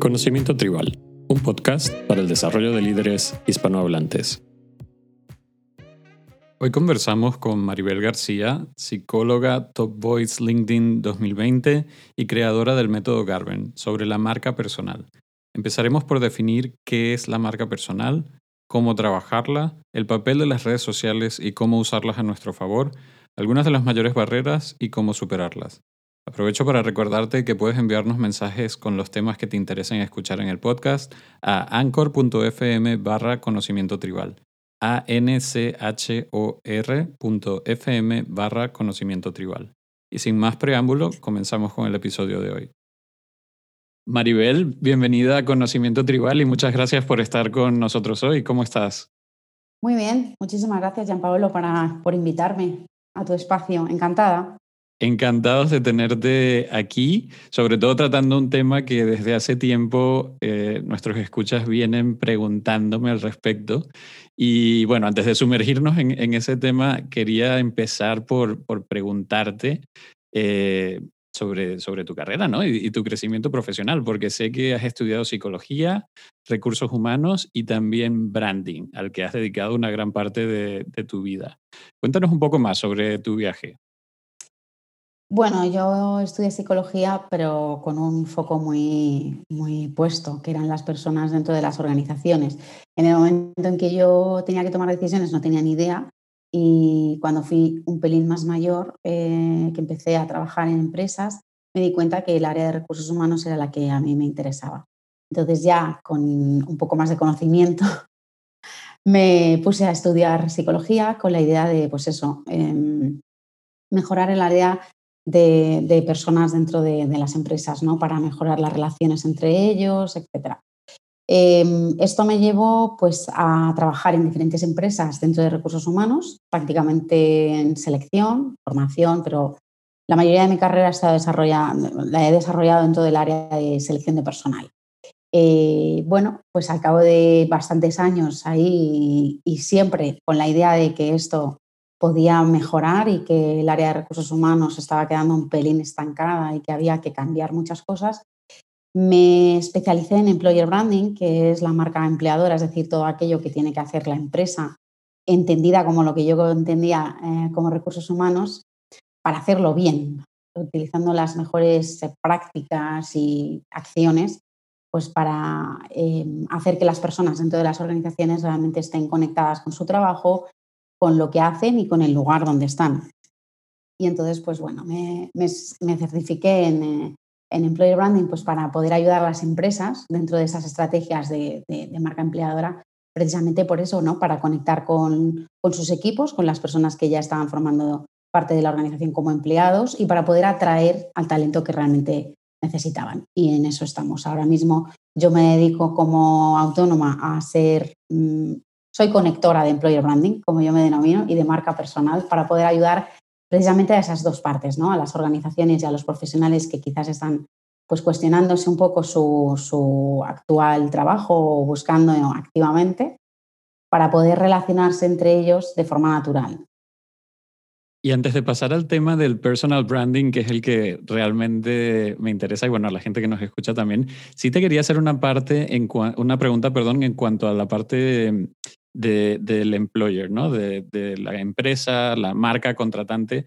Conocimiento Tribal, un podcast para el desarrollo de líderes hispanohablantes. Hoy conversamos con Maribel García, psicóloga Top Voice LinkedIn 2020 y creadora del método Garben, sobre la marca personal. Empezaremos por definir qué es la marca personal, cómo trabajarla, el papel de las redes sociales y cómo usarlas a nuestro favor, algunas de las mayores barreras y cómo superarlas. Aprovecho para recordarte que puedes enviarnos mensajes con los temas que te interesen escuchar en el podcast a anchor.fm barra conocimiento tribal. a-n-c-h-o-r.fm barra conocimiento tribal. Y sin más preámbulo, comenzamos con el episodio de hoy. Maribel, bienvenida a Conocimiento Tribal y muchas gracias por estar con nosotros hoy. ¿Cómo estás? Muy bien, muchísimas gracias, Gianpaolo, para, por invitarme a tu espacio. Encantada. Encantados de tenerte aquí, sobre todo tratando un tema que desde hace tiempo eh, nuestros escuchas vienen preguntándome al respecto. Y bueno, antes de sumergirnos en, ese tema, quería empezar por, preguntarte eh, sobre, tu carrera ¿no? y, tu crecimiento profesional, porque sé que has estudiado psicología, recursos humanos y también branding, al que has dedicado una gran parte de tu vida. Cuéntanos un poco más sobre tu viaje. Bueno, yo estudié psicología, pero con un foco muy, muy puesto, que eran las personas dentro de las organizaciones. En el momento en que yo tenía que tomar decisiones no tenía ni idea y cuando fui un pelín más mayor, eh, que empecé a trabajar en empresas, me di cuenta que el área de recursos humanos era la que a mí me interesaba. Entonces ya con un poco más de conocimiento me puse a estudiar psicología con la idea de, pues eso, em, mejorar el área de, personas dentro de, las empresas, ¿no? Para mejorar las relaciones entre ellos, etc. Em, esto me llevó pues, a trabajar en diferentes empresas dentro de recursos humanos, prácticamente en selección, formación, pero la mayoría de mi carrera la he desarrollado dentro del área de selección de personal. Eh, bueno, pues al cabo de bastantes años ahí y siempre con la idea de que esto podía mejorar y que el área de recursos humanos estaba quedando un pelín estancada y que había que cambiar muchas cosas, me especialicé en Employer Branding, que es la marca empleadora, es decir, todo aquello que tiene que hacer la empresa, entendida como lo que yo entendía eh, como recursos humanos, para hacerlo bien, utilizando las mejores eh, prácticas y acciones pues para eh, hacer que las personas dentro de las organizaciones realmente estén conectadas con su trabajo, con lo que hacen y con el lugar donde están. Y entonces, pues bueno, me, certifiqué en, eh, en, Employer Branding pues para poder ayudar a las empresas dentro de esas estrategias de, marca empleadora, precisamente por eso, ¿no? Para conectar con, con sus equipos, con las personas que ya estaban formando parte de la organización como empleados y para poder atraer al talento que realmente necesitaban. Y en eso estamos. Ahora mismo yo me dedico como autónoma a ser mm, soy conectora de employer branding, como yo me denomino, y de marca personal para poder ayudar precisamente a esas dos partes, ¿no? a las organizaciones y a los profesionales que quizás están pues, cuestionándose un poco su, actual trabajo o buscando activamente para poder relacionarse entre ellos de forma natural. Y antes de pasar al tema del personal branding, que es el que realmente me interesa, y bueno, a la gente que nos escucha también, sí te quería hacer una parte, en una pregunta, perdón, en cuanto a la parte del employer, ¿no? De, la empresa, la marca contratante.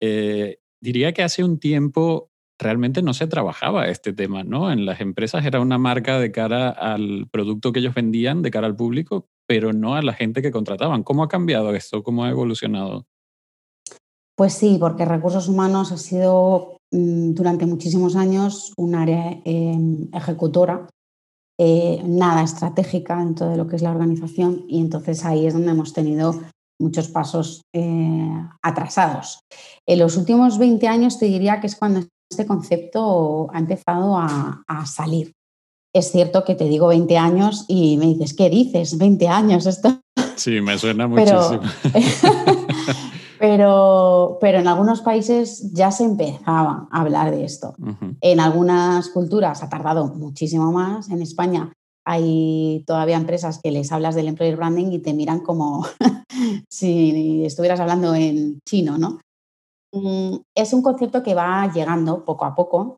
Eh, diría que hace un tiempo realmente no se trabajaba este tema, ¿no? En las empresas era una marca de cara al producto que ellos vendían, de cara al público, pero no a la gente que contrataban. ¿Cómo ha cambiado esto? ¿Cómo ha evolucionado? Pues sí, porque recursos humanos ha sido mm, durante muchísimos años un área em, ejecutora eh, nada estratégica dentro de lo que es la organización y entonces ahí es donde hemos tenido muchos pasos eh, atrasados. En los últimos 20 años te diría que es cuando este concepto ha empezado a, salir. Es cierto que te digo 20 años y me dices, ¿qué dices? 20 años esto. Sí, me suena muchísimo. Pero, pero en algunos países ya se empezaba a hablar de esto. En algunas culturas ha tardado muchísimo más. En España hay todavía empresas que les hablas del employer branding y te miran como si estuvieras hablando en chino, ¿no? Mm, es un concepto que va llegando poco a poco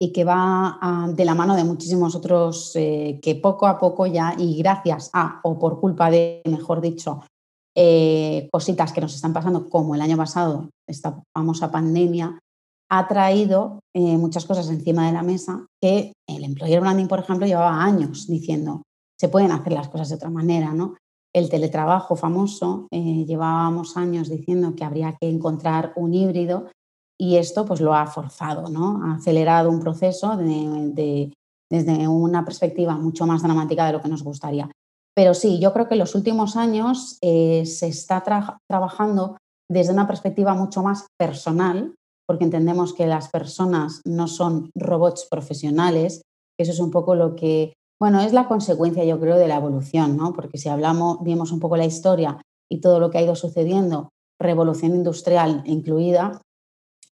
y que va ah, de la mano de muchísimos otros eh, que poco a poco ya, y gracias a, o por culpa de, mejor dicho, eh, cositas que nos están pasando, como el año pasado, esta famosa pandemia, ha traído eh, muchas cosas encima de la mesa que el employer branding, por ejemplo, llevaba años diciendo, se pueden hacer las cosas de otra manera, ¿no? El teletrabajo famoso, llevábamos años diciendo que habría que encontrar un híbrido y esto pues lo ha forzado, ¿no? Ha acelerado un proceso desde una perspectiva mucho más dramática de lo que nos gustaría. Pero sí, yo creo que en los últimos años eh, se está trabajando desde una perspectiva mucho más personal, porque entendemos que las personas no son robots profesionales, eso es un poco lo que, bueno, es la consecuencia, yo creo, de la evolución, ¿no? Porque si hablamos, vimos un poco la historia y todo lo que ha ido sucediendo, revolución industrial incluida,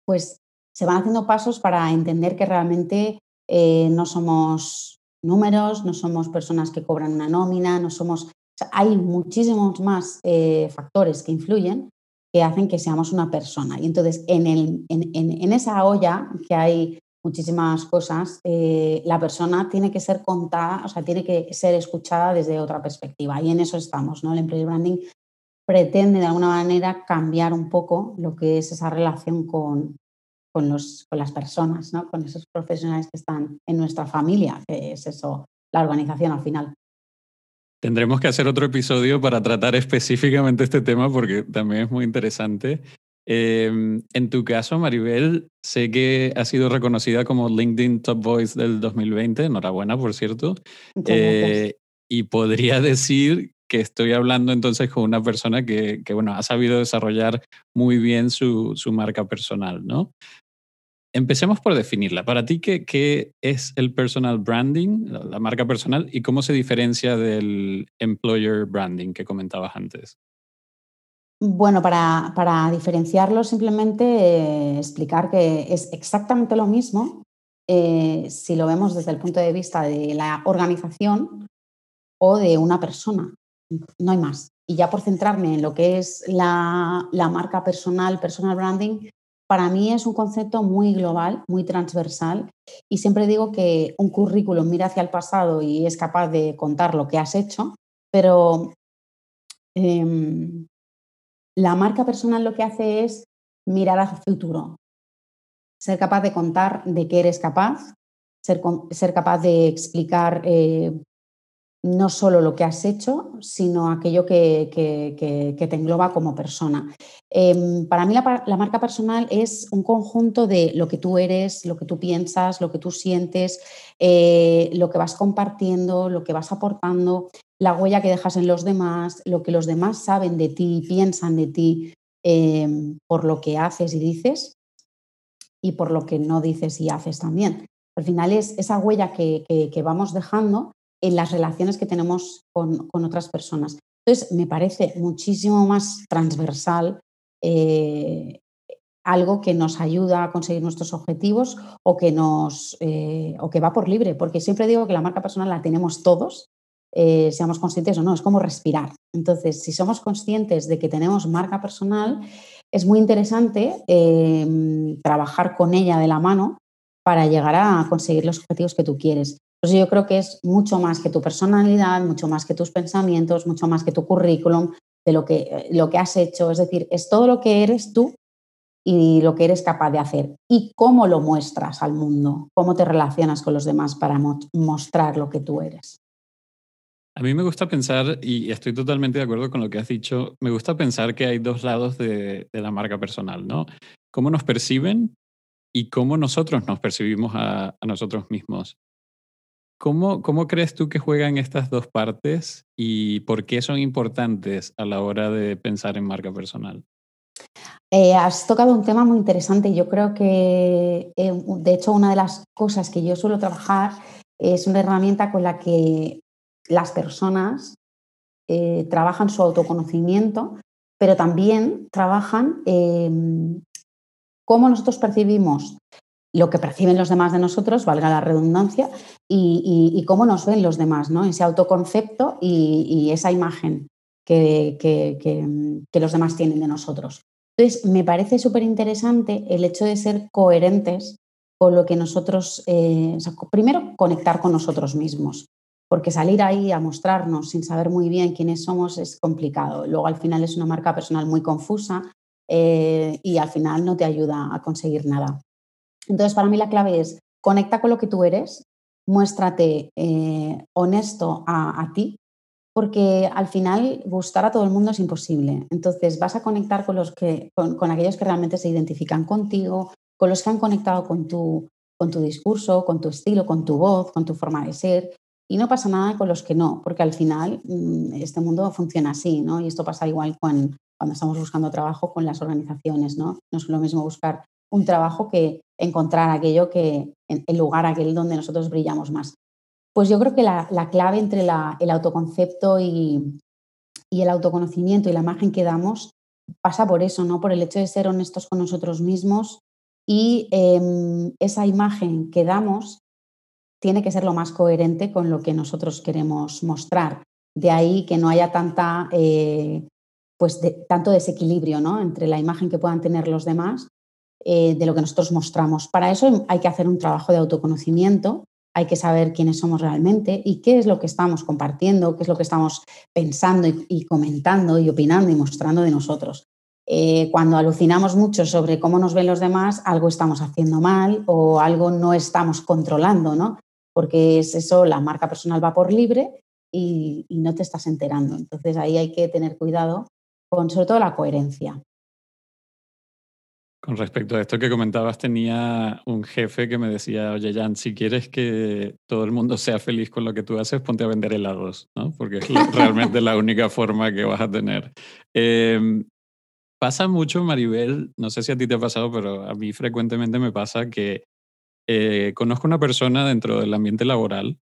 pues se van haciendo pasos para entender que realmente eh, no somos números, no somos personas que cobran una nómina, no somos... hay muchísimos más eh, factores que influyen que hacen que seamos una persona. Y entonces, en, el, en, esa olla que hay muchísimas cosas, eh, la persona tiene que ser contada, o sea, tiene que ser escuchada desde otra perspectiva. Y en eso estamos, ¿no? El employer branding pretende de alguna manera cambiar un poco lo que es esa relación con, con, los, con las personas, ¿no? con esos profesionales que están en nuestra familia, que es eso, la organización al final. Tendremos que hacer otro episodio para tratar específicamente este tema porque también es muy interesante. Em, en tu caso, Maribel, sé que ha sido reconocida como LinkedIn Top Voice del 2020. Enhorabuena, por cierto. Eh, y podría decir que estoy hablando entonces con una persona que, que bueno, ha sabido desarrollar muy bien su, su marca personal, ¿no? Empecemos por definirla. Para ti, ¿qué, es el personal branding, la, marca personal, y cómo se diferencia del employer branding que comentabas antes? Bueno, para, diferenciarlo, simplemente eh, explicar que es exactamente lo mismo eh, si lo vemos desde el punto de vista de la organización o de una persona. No hay más. Y ya por centrarme en lo que es la marca personal, personal branding, para mí es un concepto muy global, muy transversal y siempre digo que un currículum mira hacia el pasado y es capaz de contar lo que has hecho, pero em, la marca personal lo que hace es mirar hacia el futuro, ser capaz de contar de qué eres capaz, ser, capaz de explicar eh, no solo lo que has hecho, sino aquello que, te engloba como persona. Em, para mí la, marca personal es un conjunto de lo que tú eres, lo que tú piensas, lo que tú sientes, eh, lo que vas compartiendo, lo que vas aportando, la huella que dejas en los demás, lo que los demás saben de ti, piensan de ti em, por lo que haces y dices y por lo que no dices y haces también. Al final es esa huella que vamos dejando en las relaciones que tenemos con, otras personas. Entonces, me parece muchísimo más transversal eh, algo que nos ayuda a conseguir nuestros objetivos o que, nos, eh, o que va por libre, porque siempre digo que la marca personal la tenemos todos, eh, seamos conscientes o no, es como respirar. Entonces, si somos conscientes de que tenemos marca personal, es muy interesante trabajar con ella de la mano para llegar a conseguir los objetivos que tú quieres. Entonces yo creo que es mucho más que tu personalidad, mucho más que tus pensamientos, mucho más que tu currículum, de lo que, eh, lo que has hecho. Es decir, es todo lo que eres tú y lo que eres capaz de hacer y cómo lo muestras al mundo, cómo te relacionas con los demás para mostrar lo que tú eres. A mí me gusta pensar, y estoy totalmente de acuerdo con lo que has dicho, me gusta pensar que hay dos lados de, la marca personal, ¿no? Cómo nos perciben y cómo nosotros nos percibimos a nosotros mismos. ¿Cómo, ¿Cómo, crees tú que juegan estas dos partes y por qué son importantes a la hora de pensar en marca personal? Eh, has tocado un tema muy interesante. Yo creo que, eh, de hecho, una de las cosas que yo suelo trabajar es una herramienta con la que las personas eh, trabajan su autoconocimiento, pero también trabajan cómo nosotros percibimos lo que perciben los demás de nosotros, valga la redundancia, y, cómo nos ven los demás, ¿no? Ese autoconcepto y, esa imagen que, que, los demás tienen de nosotros. Entonces, me parece súper interesante el hecho de ser coherentes con lo que nosotros, eh, primero conectar con nosotros mismos, porque salir ahí a mostrarnos sin saber muy bien quiénes somos es complicado. Luego al final es una marca personal muy confusa eh, y al final no te ayuda a conseguir nada. Entonces para mí la clave es conecta con lo que tú eres, muéstrate eh, honesto a, ti, porque al final gustar a todo el mundo es imposible. Entonces vas a conectar con, los que, con aquellos que realmente se identifican contigo, con los que han conectado con tu, con tu discurso, con tu estilo, con tu voz, con tu forma de ser. Y no pasa nada con los que no, porque al final mm, este mundo funciona así, ¿no? Y esto pasa igual cuando, estamos buscando trabajo con las organizaciones, ¿no? No es lo mismo buscar un trabajo que encontrar aquello que, el lugar aquel donde nosotros brillamos más. Pues yo creo que la, clave entre el autoconcepto y, y, el autoconocimiento y la imagen que damos pasa por eso, ¿no? Por el hecho de ser honestos con nosotros mismos, y em, esa imagen que damos tiene que ser lo más coherente con lo que nosotros queremos mostrar. De ahí que no haya tanta, eh, pues tanto desequilibrio ¿no? entre la imagen que puedan tener los demás eh, de lo que nosotros mostramos. Para eso hay que hacer un trabajo de autoconocimiento, hay que saber quiénes somos realmente y qué es lo que estamos compartiendo, qué es lo que estamos pensando y comentando y opinando y mostrando de nosotros. Eh, cuando alucinamos mucho sobre cómo nos ven los demás, algo estamos haciendo mal o algo no estamos controlando, ¿no? Porque es eso, la marca personal va por libre y, no te estás enterando. Entonces ahí hay que tener cuidado con sobre todo la coherencia. Con respecto a esto que comentabas, tenía un jefe que me decía, oye Jan, si quieres que todo el mundo sea feliz con lo que tú haces, ponte a vender helados, ¿no? Porque es realmente la única forma que vas a tener. Em, Pasa mucho, Maribel, no sé si a ti te ha pasado, pero a mí frecuentemente me pasa que eh, conozco una persona dentro del ambiente laboral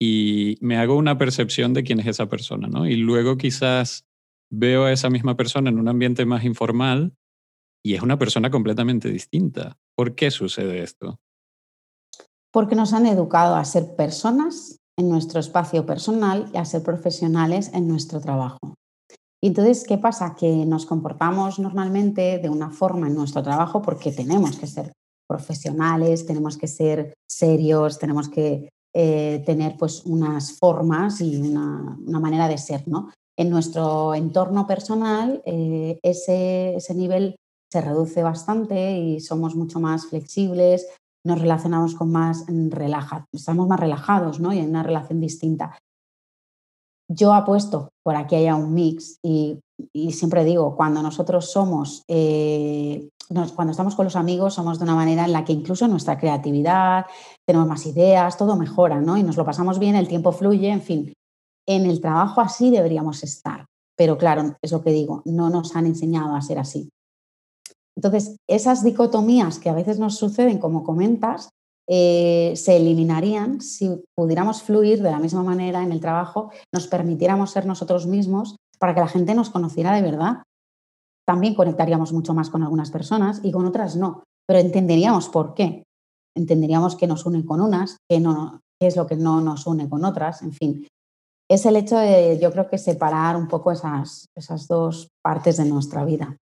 y me hago una percepción de quién es esa persona, ¿no? Y luego quizás veo a esa misma persona en un ambiente más informal y es una persona completamente distinta. ¿Por qué sucede esto? Porque nos han educado a ser personas en nuestro espacio personal y a ser profesionales en nuestro trabajo. Entonces, ¿qué pasa? Que nos comportamos normalmente de una forma en nuestro trabajo porque tenemos que ser profesionales, tenemos que ser serios, tenemos que eh, tener pues unas formas y una, manera de ser, ¿no? En nuestro entorno personal eh, ese, ese nivel se reduce bastante y somos mucho más flexibles, nos relacionamos con más relaja, estamos más relajados, ¿no? Y hay una relación distinta. Yo apuesto por aquí haya un mix y, siempre digo, cuando nosotros somos, eh, cuando estamos con los amigos, somos de una manera en la que incluso nuestra creatividad, tenemos más ideas, todo mejora, ¿no? Y nos lo pasamos bien, el tiempo fluye, en fin. En el trabajo así deberíamos estar, pero claro, es lo que digo, no nos han enseñado a ser así. Entonces, esas dicotomías que a veces nos suceden, como comentas, eh, se eliminarían si pudiéramos fluir de la misma manera en el trabajo, nos permitiéramos ser nosotros mismos para que la gente nos conociera de verdad. También conectaríamos mucho más con algunas personas y con otras no, pero entenderíamos por qué. Entenderíamos qué nos une con unas, qué, no, qué es lo que no nos une con otras, en fin. Es el hecho de, yo creo que separar un poco esas, esas dos partes de nuestra vida.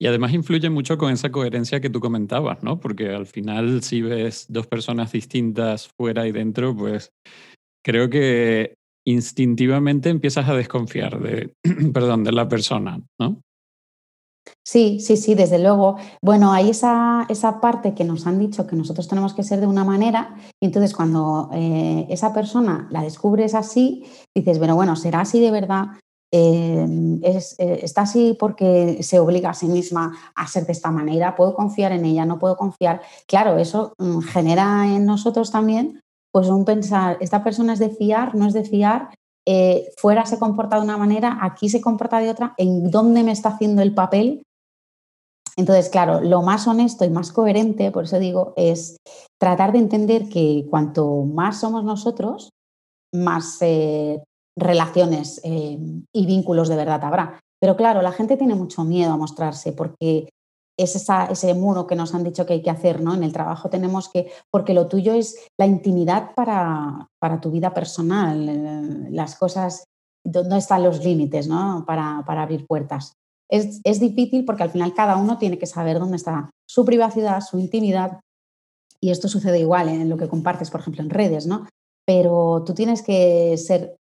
Y además influye mucho con esa coherencia que tú comentabas, ¿no? Porque al final si ves dos personas distintas fuera y dentro, pues creo que instintivamente empiezas a desconfiar de, perdón, de la persona, ¿no? Sí, sí, sí, desde luego. Bueno, hay esa, esa parte que nos han dicho que nosotros tenemos que ser de una manera y entonces cuando eh, esa persona la descubres así, dices, bueno, bueno, será así de verdad, Em, es, eh, está así porque se obliga a sí misma a ser de esta manera, puedo confiar en ella, no puedo confiar. Claro, eso mm, genera en nosotros también pues un pensar, esta persona es de fiar, no es de fiar, eh, fuera se comporta de una manera, aquí se comporta de otra, ¿en dónde me está haciendo el papel? Entonces, claro, lo más honesto y más coherente, por eso digo, es tratar de entender que cuanto más somos nosotros, más eh, relaciones eh, y vínculos de verdad habrá. Pero claro, la gente tiene mucho miedo a mostrarse porque es ese muro que nos han dicho que hay que hacer, ¿no? En el trabajo tenemos que, porque lo tuyo es la intimidad para, para tu vida personal, eh, las cosas, dónde están los límites, ¿no? Para, para abrir puertas. Es, es, difícil porque al final cada uno tiene que saber dónde está su privacidad, su intimidad, Y esto sucede igual en lo que compartes, por ejemplo, en redes, ¿no? Pero tú tienes que ser,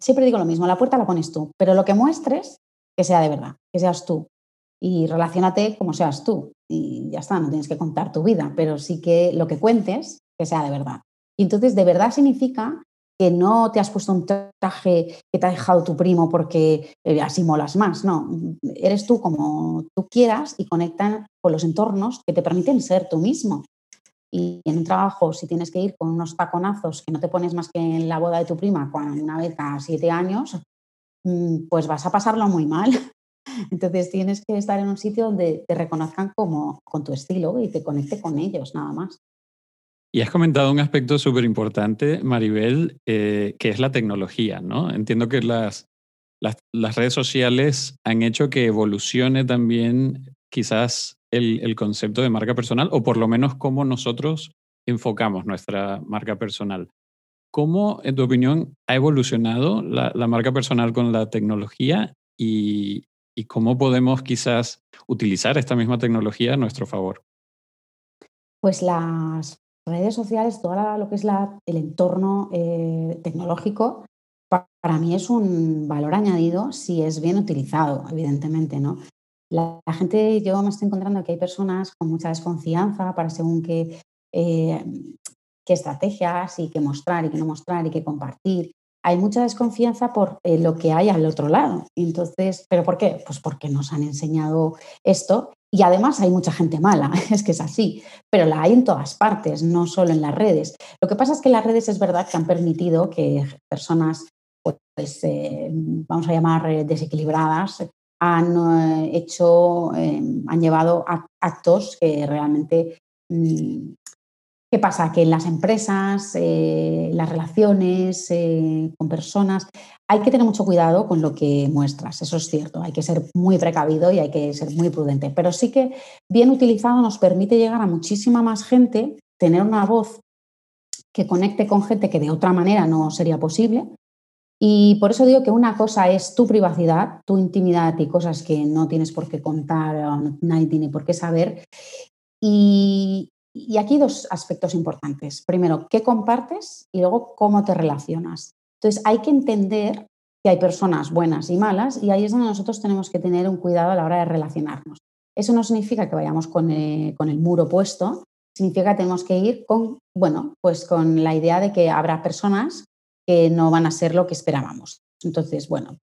siempre digo lo mismo, la puerta la pones tú, pero lo que muestres, que sea de verdad, que seas tú. Y relacionate como seas tú. Y ya está, no tienes que contar tu vida, pero sí que lo que cuentes, que sea de verdad. Y entonces, de verdad significa que no te has puesto un traje que te ha dejado tu primo porque eh, así molas más, no, eres tú como tú quieras y conectan con los entornos que te permiten ser tú mismo. Y en un trabajo, si tienes que ir con unos taconazos que no te pones más que en la boda de tu prima cuando una vez cada siete años, mm, pues vas a pasarlo muy mal. Entonces tienes que estar en un sitio donde te reconozcan como con tu estilo y te conecte con ellos, nada más. Y has comentado un aspecto súper importante, Maribel, eh, que es la tecnología, ¿no? Entiendo que las, las, las, redes sociales han hecho que evolucione también quizás el, concepto de marca personal, o por lo menos cómo nosotros enfocamos nuestra marca personal. ¿Cómo, en tu opinión, ha evolucionado la, marca personal con la tecnología y, cómo podemos quizás utilizar esta misma tecnología a nuestro favor? Pues las redes sociales, todo lo que es el entorno eh, tecnológico, para mí es un valor añadido si es bien utilizado, evidentemente, ¿no? La, gente, yo me estoy encontrando que hay personas con mucha desconfianza para según qué, eh, qué estrategias y qué mostrar y qué no mostrar y qué compartir. Hay mucha desconfianza por eh, lo que hay al otro lado. Entonces, ¿pero por qué? Pues porque nos han enseñado esto y además hay mucha gente mala, es que es así, pero la hay en todas partes, no solo en las redes. Lo que pasa es que las redes es verdad que han permitido que personas, pues, eh, vamos a llamar desequilibradas, han eh, hecho, han llevado actos que realmente mm, ¿Qué pasa? Que en las empresas, eh, las relaciones eh, con personas, hay que tener mucho cuidado con lo que muestras, eso es cierto, hay que ser muy precavido y hay que ser muy prudente, pero sí que bien utilizado nos permite llegar a muchísima más gente, tener una voz que conecte con gente que de otra manera no sería posible. Y por eso digo que una cosa es tu privacidad, tu intimidad y cosas que no tienes por qué contar, nadie tiene por qué saber. Y, y aquí dos aspectos importantes. Primero, qué compartes y luego cómo te relacionas. Entonces, hay que entender que hay personas buenas y malas y ahí es donde nosotros tenemos que tener un cuidado a la hora de relacionarnos. Eso no significa que vayamos con, eh, con el muro puesto, significa que tenemos que ir con, bueno, pues con la idea de que habrá personas que no van a ser lo que esperábamos. Entonces, bueno,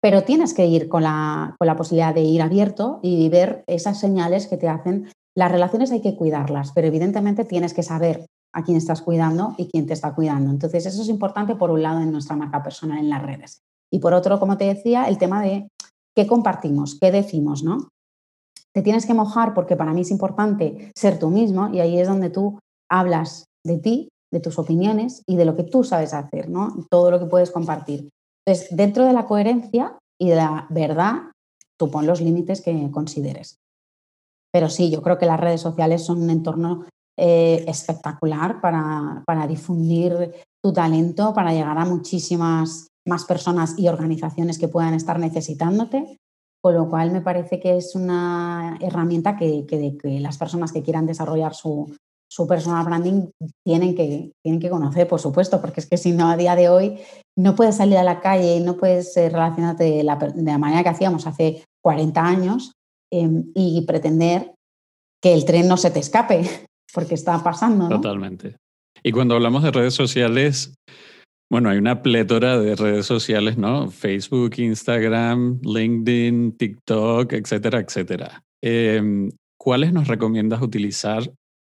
pero tienes que ir con la, con la posibilidad de ir abierto y ver esas señales que te hacen las relaciones hay que cuidarlas, pero evidentemente tienes que saber a quién estás cuidando y quién te está cuidando. Entonces, eso es importante por un lado en nuestra marca personal en las redes. Y por otro, como te decía, el tema de qué compartimos, qué decimos, ¿no? Te tienes que mojar porque para mí es importante ser tú mismo y ahí es donde tú hablas de ti, de tus opiniones y de lo que tú sabes hacer, ¿no? Todo lo que puedes compartir. Entonces, dentro de la coherencia y de la verdad, tú pon los límites que consideres. Pero sí, yo creo que las redes sociales son un entorno eh, espectacular para, para, difundir tu talento, para llegar a muchísimas más personas y organizaciones que puedan estar necesitándote. Con lo cual me parece que es una herramienta que, que, que las personas que quieran desarrollar su, su, personal branding tienen que, tienen que conocer, por supuesto, porque es que si no, a día de hoy no puedes salir a la calle no puedes eh, relacionarte de la, de la manera que hacíamos hace 40 años Em, y pretender que el tren no se te escape, porque está pasando. Totalmente. Y cuando hablamos de redes sociales, bueno, hay una plétora de redes sociales, ¿no? Facebook, Instagram, LinkedIn, TikTok, etcétera, etcétera. Eh, ¿Cuáles nos recomiendas utilizar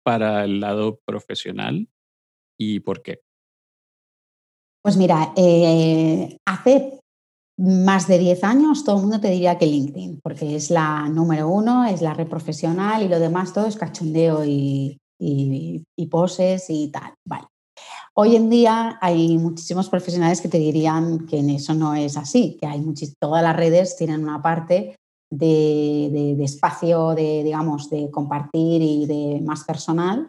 para el lado profesional y por qué? Pues mira, eh, hace más de 10 años, todo el mundo te diría que LinkedIn, porque es la número uno, es la red profesional y lo demás todo es cachondeo y, poses y tal. Hoy en día hay muchísimos profesionales que te dirían que en eso no es así, que hay todas las redes tienen una parte de, de, espacio, de, digamos, de compartir y de más personal,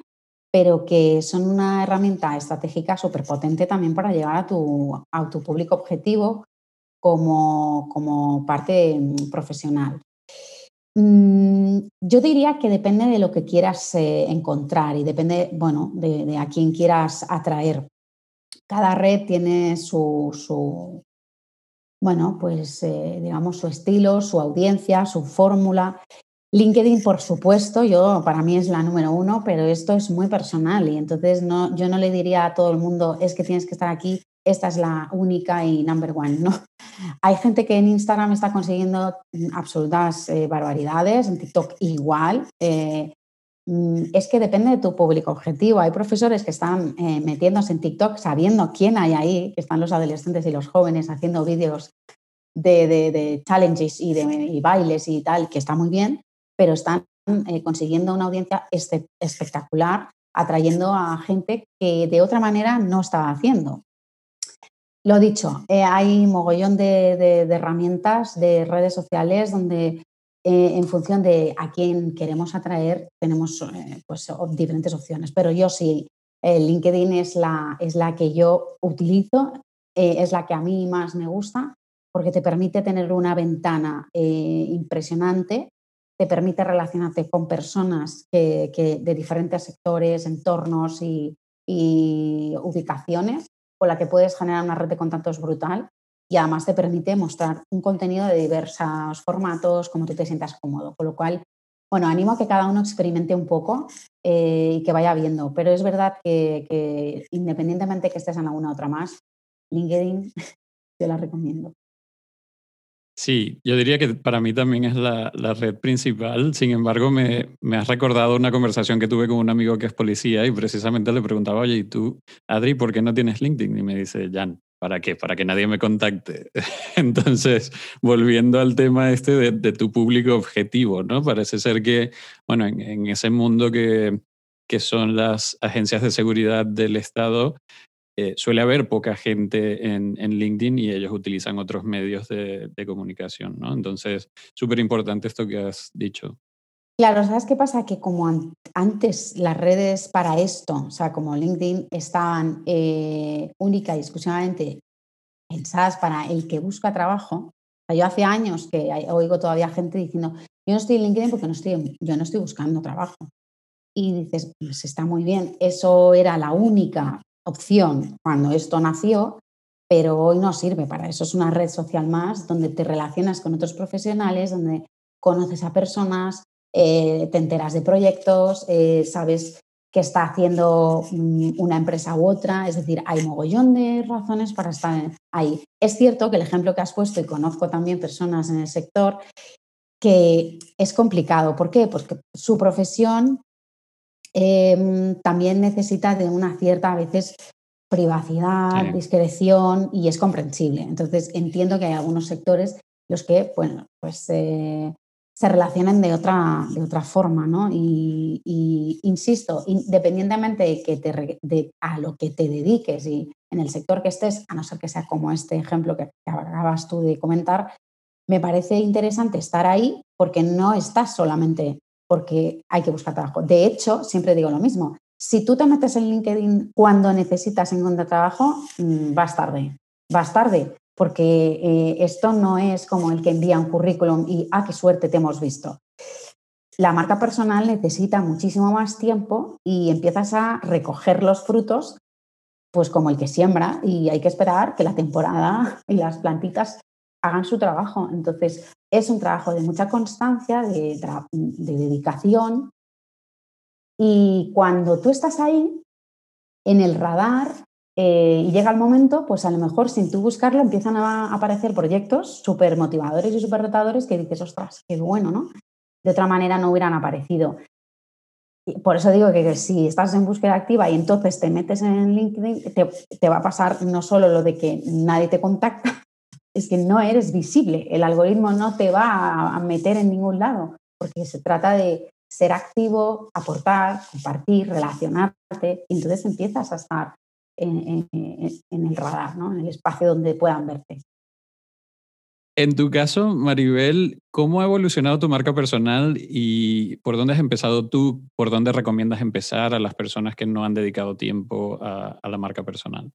pero que son una herramienta estratégica súper potente también para llegar a tu, a tu público objetivo como, como parte mm, profesional. Mm, yo diría que depende de lo que quieras eh, encontrar y depende, bueno, de, a quién quieras atraer. Cada red tiene su, bueno, pues eh, digamos su estilo, su audiencia, su fórmula. LinkedIn, por supuesto, yo para mí es la número uno, pero esto es muy personal y entonces no, yo no le diría a todo el mundo es que tienes que estar aquí esta es la única y number one, ¿no? Hay gente que en Instagram está consiguiendo absolutas eh, barbaridades, en TikTok igual. Eh, mm, es que depende de tu público objetivo. Hay profesores que están eh, metiéndose en TikTok sabiendo quién hay ahí, que están los adolescentes y los jóvenes haciendo vídeos de, challenges y de bailes y tal, que está muy bien, pero están consiguiendo una audiencia espectacular, atrayendo a gente que de otra manera no estaba haciendo. Lo dicho, eh, hay mogollón de, herramientas, de redes sociales donde eh, en función de a quién queremos atraer tenemos eh, pues, diferentes opciones. Pero yo sí, LinkedIn es la, es la que yo utilizo, es la que a mí más me gusta porque te permite tener una ventana impresionante, te permite relacionarte con personas que, de diferentes sectores, entornos y ubicaciones con la que puedes generar una red de contactos brutal y además te permite mostrar un contenido de diversos formatos, como tú te sientas cómodo. Con lo cual, bueno, animo a que cada uno experimente un poco eh, y que vaya viendo. Pero es verdad que, independientemente que estés en alguna otra más, LinkedIn te la recomiendo. Sí, yo diría que para mí también es la, red principal. Sin embargo, me, me, has recordado una conversación que tuve con un amigo que es policía y precisamente le preguntaba, oye, ¿y tú, Adri, por qué no tienes LinkedIn? Y me dice, Jan, ¿para qué? Para que nadie me contacte. Entonces, volviendo al tema este de, tu público objetivo, ¿no? Parece ser que, bueno, en, en ese mundo que, que son las agencias de seguridad del Estado, eh, suele haber poca gente en, LinkedIn y ellos utilizan otros medios de, comunicación, ¿no? Entonces, súper importante esto que has dicho. Claro, ¿sabes qué pasa? Que como antes las redes para esto, o sea, como LinkedIn, estaban eh, única y exclusivamente pensadas para el que busca trabajo. yo hace años que oigo todavía gente diciendo, yo no estoy en LinkedIn porque no estoy, yo no estoy buscando trabajo. Y dices, pues está muy bien, eso era la única opción cuando esto nació, pero hoy no sirve para eso. Es una red social más donde te relacionas con otros profesionales, donde conoces a personas, eh, te enteras de proyectos, eh, sabes qué está haciendo mm, una empresa u otra. Es decir, hay mogollón de razones para estar ahí. Es cierto que el ejemplo que has puesto, y conozco también personas en el sector, que es complicado. ¿Por qué? Porque su profesión Em, también necesita de una cierta, a veces, privacidad, discreción y es comprensible. Entonces, entiendo que hay algunos sectores los que, bueno, pues eh, se relacionan de otra, de otra forma, ¿no? Y, insisto, independientemente de, que te, de a lo que te dediques y en el sector que estés, a no ser que sea como este ejemplo que acabas tú de comentar, me parece interesante estar ahí porque no estás solamente porque hay que buscar trabajo. De hecho, siempre digo lo mismo, si tú te metes en LinkedIn cuando necesitas encontrar trabajo, mm, vas tarde, vas tarde, porque eh, esto no es como el que envía un currículum y, ah, qué suerte te hemos visto. La marca personal necesita muchísimo más tiempo y empiezas a recoger los frutos, pues como el que siembra, y hay que esperar que la temporada y las plantitas hagan su trabajo. Entonces, es un trabajo de mucha constancia, de, dedicación. Y cuando tú estás ahí, en el radar, eh, y llega el momento, pues a lo mejor sin tú buscarlo empiezan a aparecer proyectos súper motivadores y súper retadores que dices, ostras, qué bueno, ¿no? De otra manera no hubieran aparecido. por eso digo que, si estás en búsqueda activa y entonces te metes en LinkedIn, te va a pasar no solo lo de que nadie te contacta, es que no eres visible. El algoritmo no te va a meter en ningún lado, porque se trata de ser activo, aportar, compartir, relacionarte, y entonces empiezas a estar en, el radar, ¿no? en el espacio donde puedan verte. En tu caso, Maribel, ¿cómo ha evolucionado tu marca personal y por dónde has empezado tú? ¿Por dónde recomiendas empezar a las personas que no han dedicado tiempo a la marca personal?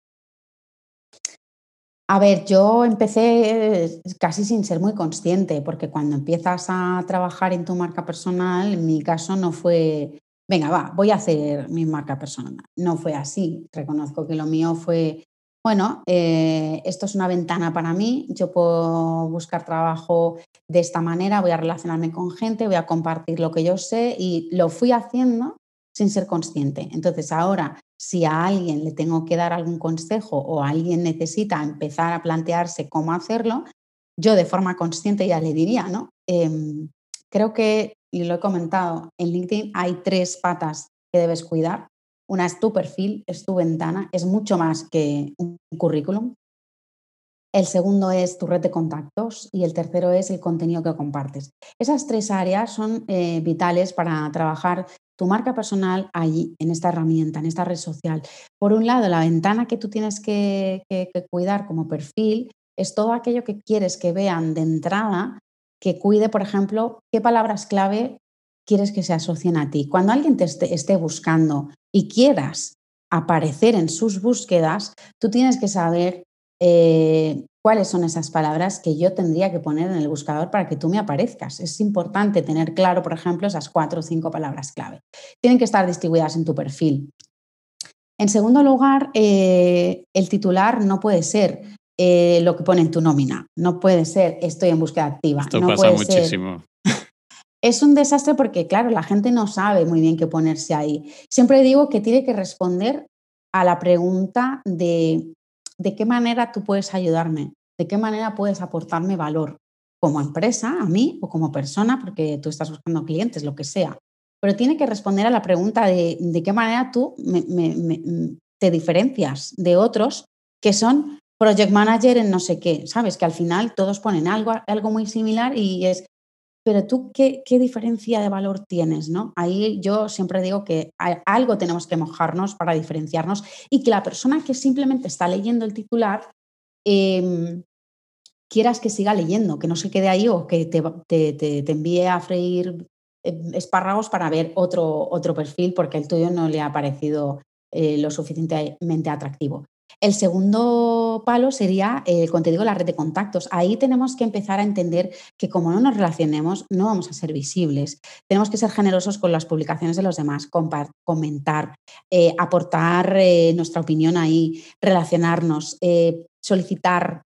A ver, yo empecé eh, casi sin ser muy consciente, porque cuando empiezas a trabajar en tu marca personal, en mi caso no fue, venga, va, voy a hacer mi marca personal. No fue así. Reconozco que lo mío fue, bueno, eh, esto es una ventana para mí, yo puedo buscar trabajo de esta manera, voy a relacionarme con gente, voy a compartir lo que yo sé y lo fui haciendo sin ser consciente. Entonces ahora, si a alguien le tengo que dar algún consejo o alguien necesita empezar a plantearse cómo hacerlo, yo de forma consciente ya le diría, ¿no? Em, creo que, y lo he comentado, en LinkedIn hay tres patas que debes cuidar. Una es tu perfil, es tu ventana, es mucho más que un currículum. El segundo es tu red de contactos y el tercero es el contenido que compartes. Esas tres áreas son eh, vitales para trabajar tu marca personal allí, en esta herramienta, en esta red social. Por un lado, la ventana que tú tienes que, cuidar como perfil es todo aquello que quieres que vean de entrada, que cuide, por ejemplo, qué palabras clave quieres que se asocien a ti. Cuando alguien te esté buscando y quieras aparecer en sus búsquedas, tú tienes que saber eh, cuáles son esas palabras que yo tendría que poner en el buscador para que tú me aparezcas. Es importante tener claro, por ejemplo, esas cuatro o cinco palabras clave. Tienen que estar distribuidas en tu perfil. En segundo lugar, eh, el titular no puede ser eh, lo que pone en tu nómina. No puede ser estoy en búsqueda activa. Esto no pasa muchísimo. es un desastre porque, claro, la gente no sabe muy bien qué ponerse ahí. Siempre digo que tiene que responder a la pregunta de de qué manera tú puedes ayudarme, de qué manera puedes aportarme valor como empresa, a mí o como persona, porque tú estás buscando clientes, lo que sea. Pero tiene que responder a la pregunta de, de qué manera tú mm, te diferencias de otros que son project manager en no sé qué, ¿sabes? Que al final todos ponen algo, algo muy similar y es, pero tú, ¿qué, ¿qué, diferencia de valor tienes? ¿no? Ahí yo siempre digo que algo tenemos que mojarnos para diferenciarnos y que la persona que simplemente está leyendo el titular, em, quieras que siga leyendo, que no se quede ahí o que te, envíe a freír em, espárragos para ver otro, otro perfil porque el tuyo no le ha parecido eh, lo suficientemente atractivo. El segundo palo sería, el como te digo, la red de contactos. Ahí tenemos que empezar a entender que como no nos relacionemos, no vamos a ser visibles. Tenemos que ser generosos con las publicaciones de los demás, comentar, eh, aportar eh, nuestra opinión ahí, relacionarnos, eh, solicitar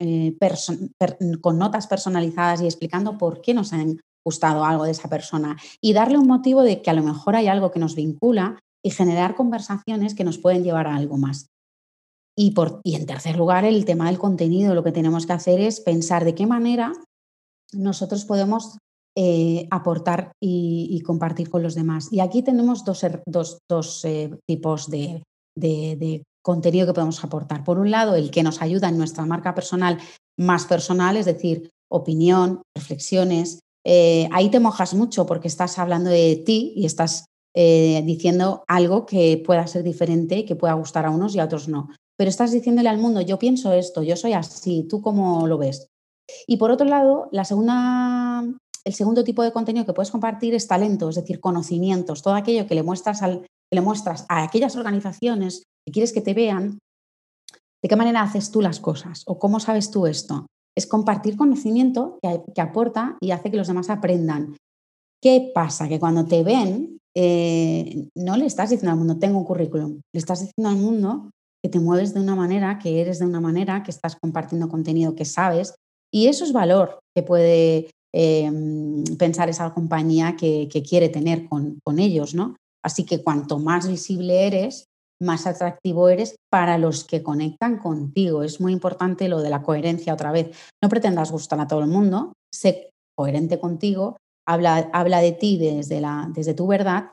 con notas personalizadas y explicando por qué nos han gustado algo de esa persona y darle un motivo de que a lo mejor hay algo que nos vincula y generar conversaciones que nos pueden llevar a algo más. Y, por, y en tercer lugar, el tema del contenido. Lo que tenemos que hacer es pensar de qué manera nosotros podemos eh, aportar y, compartir con los demás. Y aquí tenemos dos, er, eh, tipos de, contenido que podemos aportar. Por un lado, el que nos ayuda en nuestra marca personal más personal, es decir, opinión, reflexiones. Eh, ahí te mojas mucho porque estás hablando de ti y estás diciendo algo que pueda ser diferente que pueda gustar a unos y a otros no pero estás diciéndole al mundo, yo pienso esto, yo soy así, ¿tú cómo lo ves? Y por otro lado, la segunda, el segundo tipo de contenido que puedes compartir es talento, es decir, conocimientos, todo aquello que le muestras, al, le muestras a aquellas organizaciones que quieres que te vean, de qué manera haces tú las cosas o cómo sabes tú esto. Es compartir conocimiento que, aporta y hace que los demás aprendan. ¿Qué pasa? Que cuando te ven, eh, no le estás diciendo al mundo, tengo un currículum, le estás diciendo al mundo que te mueves de una manera, que eres de una manera, que estás compartiendo contenido que sabes. Y eso es valor que puede em, pensar esa compañía que, quiere tener con, con, ellos, ¿no? Así que cuanto más visible eres, más atractivo eres para los que conectan contigo. Es muy importante lo de la coherencia otra vez. No pretendas gustar a todo el mundo, sé coherente contigo, habla, habla de ti desde, la, desde tu verdad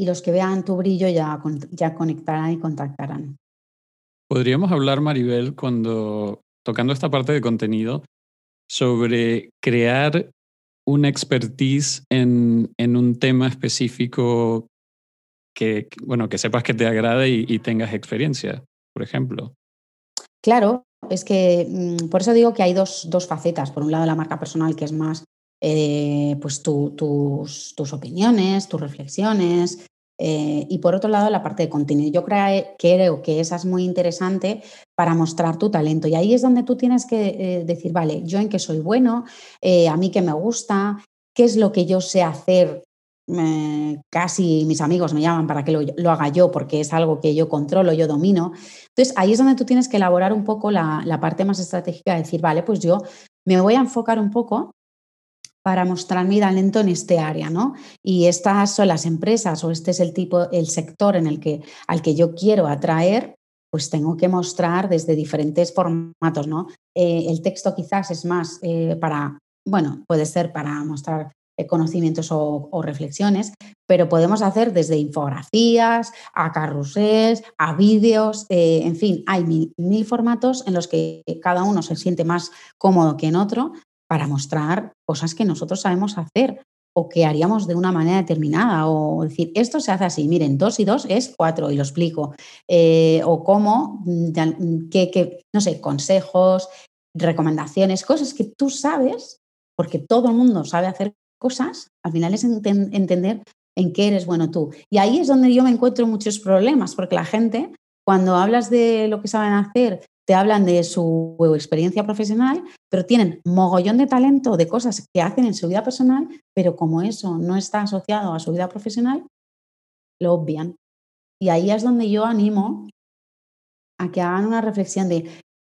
y los que vean tu brillo ya, ya conectarán y contactarán. Podríamos hablar, Maribel, cuando tocando esta parte de contenido, sobre crear una expertise en, en un tema específico que, bueno, que sepas que te agrade y, tengas experiencia, por ejemplo. Claro, es que mm, por eso digo que hay dos, dos, facetas. Por un lado, la marca personal, que es más eh, pues tus, tus, opiniones, tus reflexiones, Eh, y por otro lado, la parte de contenido. Yo creo, que esa es muy interesante para mostrar tu talento. Y ahí es donde tú tienes que eh, decir, vale, yo en qué soy bueno, a mí qué me gusta, qué es lo que yo sé hacer. casi mis amigos me llaman para que lo, haga yo porque es algo que yo controlo, yo domino. Entonces ahí es donde tú tienes que elaborar un poco la, la parte más estratégica de decir, vale, pues yo me voy a enfocar un poco para mostrar mi talento en este área, ¿no? Y estas son las empresas o este es el tipo, el sector en el que, al que yo quiero atraer, pues tengo que mostrar desde diferentes formatos, ¿no? Eh, el texto quizás es más eh, para, bueno, puede ser para mostrar eh, conocimientos o, reflexiones, pero podemos hacer desde infografías, a carruseles, a vídeos, en fin, hay mil, formatos en los que cada uno se siente más cómodo que en otro, para mostrar cosas que nosotros sabemos hacer o que haríamos de una manera determinada, o decir, esto se hace así, miren, dos y dos es cuatro, y lo explico, eh, o cómo, mm, que, no sé, consejos, recomendaciones, cosas que tú sabes, porque todo el mundo sabe hacer cosas, al final es entender en qué eres bueno tú. Y ahí es donde yo me encuentro muchos problemas, porque la gente, cuando hablas de lo que saben hacer te hablan de su experiencia profesional, pero tienen mogollón de talento de cosas que hacen en su vida personal, pero como eso no está asociado a su vida profesional, lo obvian. Y ahí es donde yo animo a que hagan una reflexión de,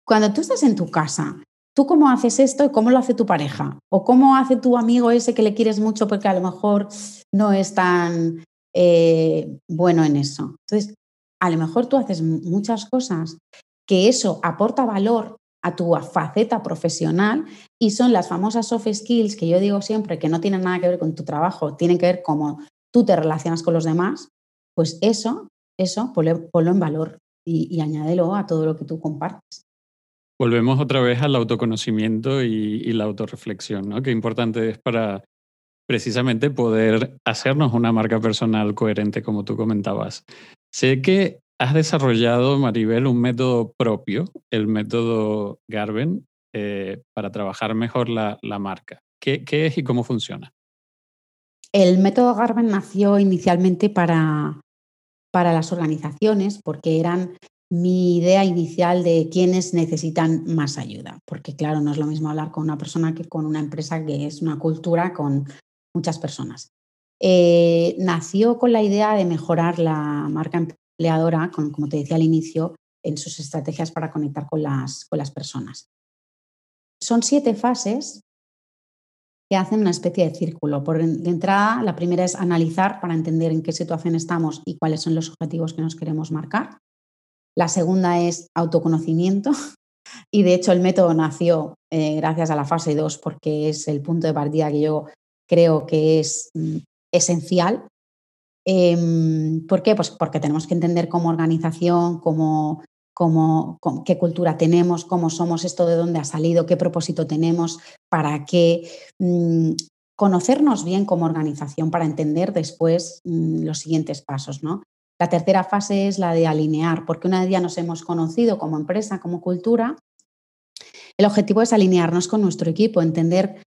cuando tú estás en tu casa, ¿tú cómo haces esto y cómo lo hace tu pareja? ¿O cómo hace tu amigo ese que le quieres mucho porque a lo mejor no es tan eh, bueno en eso? Entonces, a lo mejor tú haces muchas cosas que eso aporta valor a tu faceta profesional y son las famosas soft skills que yo digo siempre que no tienen nada que ver con tu trabajo, tienen que ver cómo tú te relacionas con los demás, pues eso, eso, ponlo, en valor y, añádelo a todo lo que tú compartes. Volvemos otra vez al autoconocimiento y, y la autorreflexión, ¿no? Qué importante es para precisamente poder hacernos una marca personal coherente, como tú comentabas. Sé que Has desarrollado, Maribel, un método propio, el método Garben, eh, para trabajar mejor la, marca. ¿Qué, es y cómo funciona? El método Garben nació inicialmente para, para las organizaciones porque eran mi idea inicial de quienes necesitan más ayuda. Porque claro, no es lo mismo hablar con una persona que con una empresa que es una cultura con muchas personas. Eh, nació con la idea de mejorar la marca empleadora, como te decía al inicio, en sus estrategias para conectar con las, personas. Son siete fases que hacen una especie de círculo. Por de entrada, la primera es analizar para entender en qué situación estamos y cuáles son los objetivos que nos queremos marcar. La segunda es autoconocimiento. Y de hecho el método nació eh, gracias a la fase 2 porque es el punto de partida que yo creo que es mm, esencial Em, ¿Por qué? Pues porque tenemos que entender como organización, cómo, qué cultura tenemos, cómo somos, esto de dónde ha salido, qué propósito tenemos, para qué. Mm, conocernos bien como organización para entender después mm, los siguientes pasos. ¿no? La tercera fase es la de alinear, porque una vez ya nos hemos conocido como empresa, como cultura, el objetivo es alinearnos con nuestro equipo, entender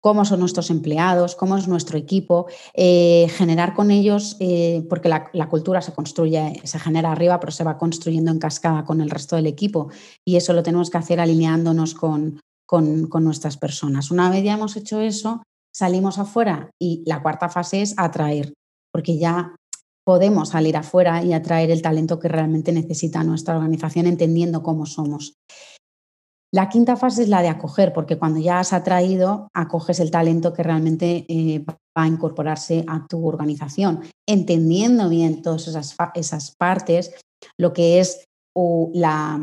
cómo son nuestros empleados, cómo es nuestro equipo, eh, generar con ellos, eh, porque la, cultura se construye, se genera arriba, pero se va construyendo en cascada con el resto del equipo y eso lo tenemos que hacer alineándonos con, con, con nuestras personas. Una vez ya hemos hecho eso, salimos afuera y la cuarta fase es atraer, porque ya podemos salir afuera y atraer el talento que realmente necesita nuestra organización entendiendo cómo somos. La quinta fase es la de acoger, porque cuando ya has atraído, acoges el talento que realmente eh, va a incorporarse a tu organización, entendiendo bien todas esas, esas partes, lo que es la,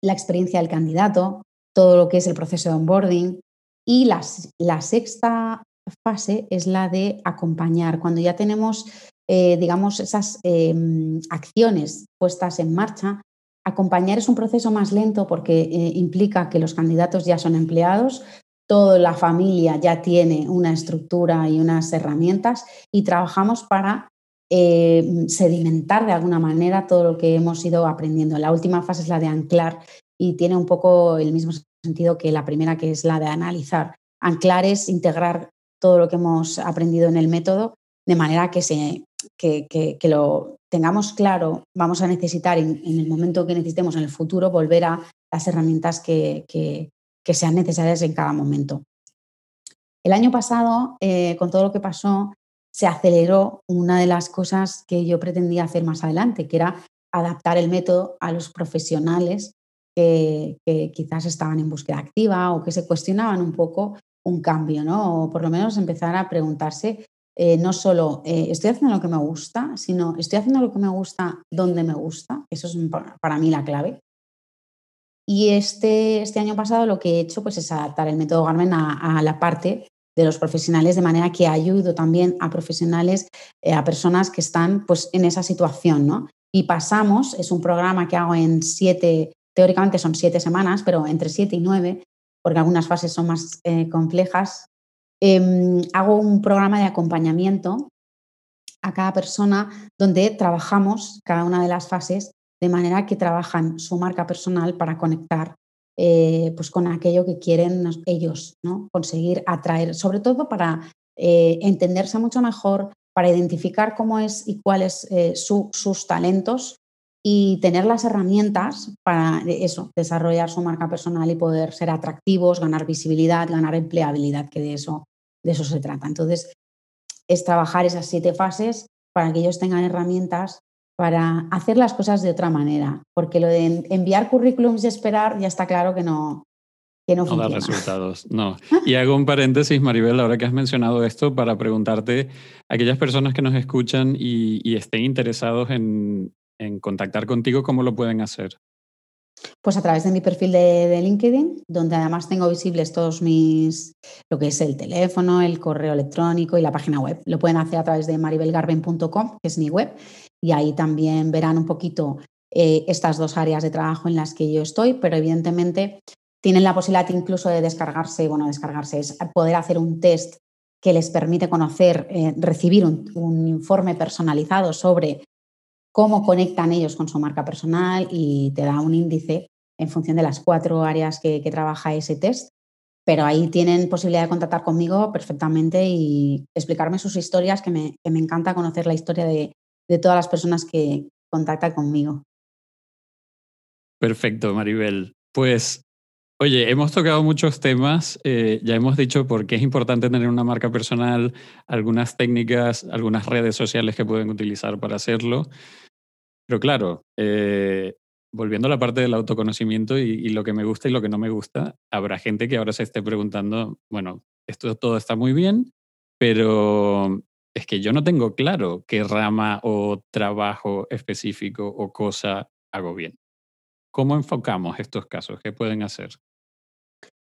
la, experiencia del candidato, todo lo que es el proceso de onboarding. Y la sexta fase es la de acompañar, cuando ya tenemos, eh, digamos, esas em, acciones puestas en marcha, Acompañar es un proceso más lento porque eh, implica que los candidatos ya son empleados, toda la familia ya tiene una estructura y unas herramientas y trabajamos para eh, sedimentar de alguna manera todo lo que hemos ido aprendiendo. La última fase es la de anclar y tiene un poco el mismo sentido que la primera, que es la de analizar. Anclar es integrar todo lo que hemos aprendido en el método de manera que se, que, lo tengamos claro, vamos a necesitar en, el momento que necesitemos en el futuro volver a las herramientas que, sean necesarias en cada momento. El año pasado, eh, con todo lo que pasó, se aceleró una de las cosas que yo pretendía hacer más adelante, que era adaptar el método a los profesionales que, quizás estaban en búsqueda activa o que se cuestionaban un poco un cambio, ¿no? O por lo menos empezar a preguntarse eh, no solo eh, estoy haciendo lo que me gusta, sino estoy haciendo lo que me gusta donde me gusta. Eso es para mí la clave. Y este, este año pasado lo que he hecho pues, es adaptar el método Garmin a, la parte de los profesionales, de manera que ayudo también a profesionales, eh, a personas que están pues, en esa situación. ¿no? Y pasamos, es un programa que hago en siete, teóricamente son siete semanas, pero entre siete y nueve, porque algunas fases son más complejas, Em, hago un programa de acompañamiento a cada persona donde trabajamos cada una de las fases de manera que trabajan su marca personal para conectar eh, pues con aquello que quieren ellos, ¿no? conseguir atraer, sobre todo para eh, entenderse mucho mejor, para identificar cómo es y cuáles eh, sus talentos y tener las herramientas para eso, desarrollar su marca personal y poder ser atractivos, ganar visibilidad, ganar empleabilidad, que de eso de eso se trata. Entonces, es trabajar esas siete fases para que ellos tengan herramientas para hacer las cosas de otra manera, porque lo de enviar currículums y esperar ya está claro que no, que no, da resultados, no. Y hago un paréntesis, Maribel, ahora que has mencionado esto, para preguntarte aquellas personas que nos escuchan y, estén interesados en, en contactar contigo, ¿cómo lo pueden hacer? Pues a través de mi perfil de, LinkedIn, donde además tengo visibles todos mis, lo que es el teléfono, el correo electrónico y la página web. Lo pueden hacer a través de maribelgarben.com, que es mi web, y ahí también verán un poquito eh, estas dos áreas de trabajo en las que yo estoy, pero evidentemente tienen la posibilidad incluso de descargarse, bueno, descargarse es poder hacer un test que les permite conocer, eh, recibir un informe personalizado sobre cómo conectan ellos con su marca personal y te da un índice en función de las cuatro áreas que, trabaja ese test. Pero ahí tienen posibilidad de contactar conmigo perfectamente y explicarme sus historias, que me, encanta conocer la historia de, todas las personas que contactan conmigo. Perfecto, Maribel. Pues Oye, hemos tocado muchos temas, eh, ya hemos dicho por qué es importante tener una marca personal, algunas técnicas, algunas redes sociales que pueden utilizar para hacerlo. Pero claro, eh, volviendo a la parte del autoconocimiento y, lo que me gusta y lo que no me gusta, habrá gente que ahora se esté preguntando, bueno, esto todo está muy bien, pero es que yo no tengo claro qué rama o trabajo específico o cosa hago bien. ¿Cómo enfocamos estos casos? ¿Qué pueden hacer?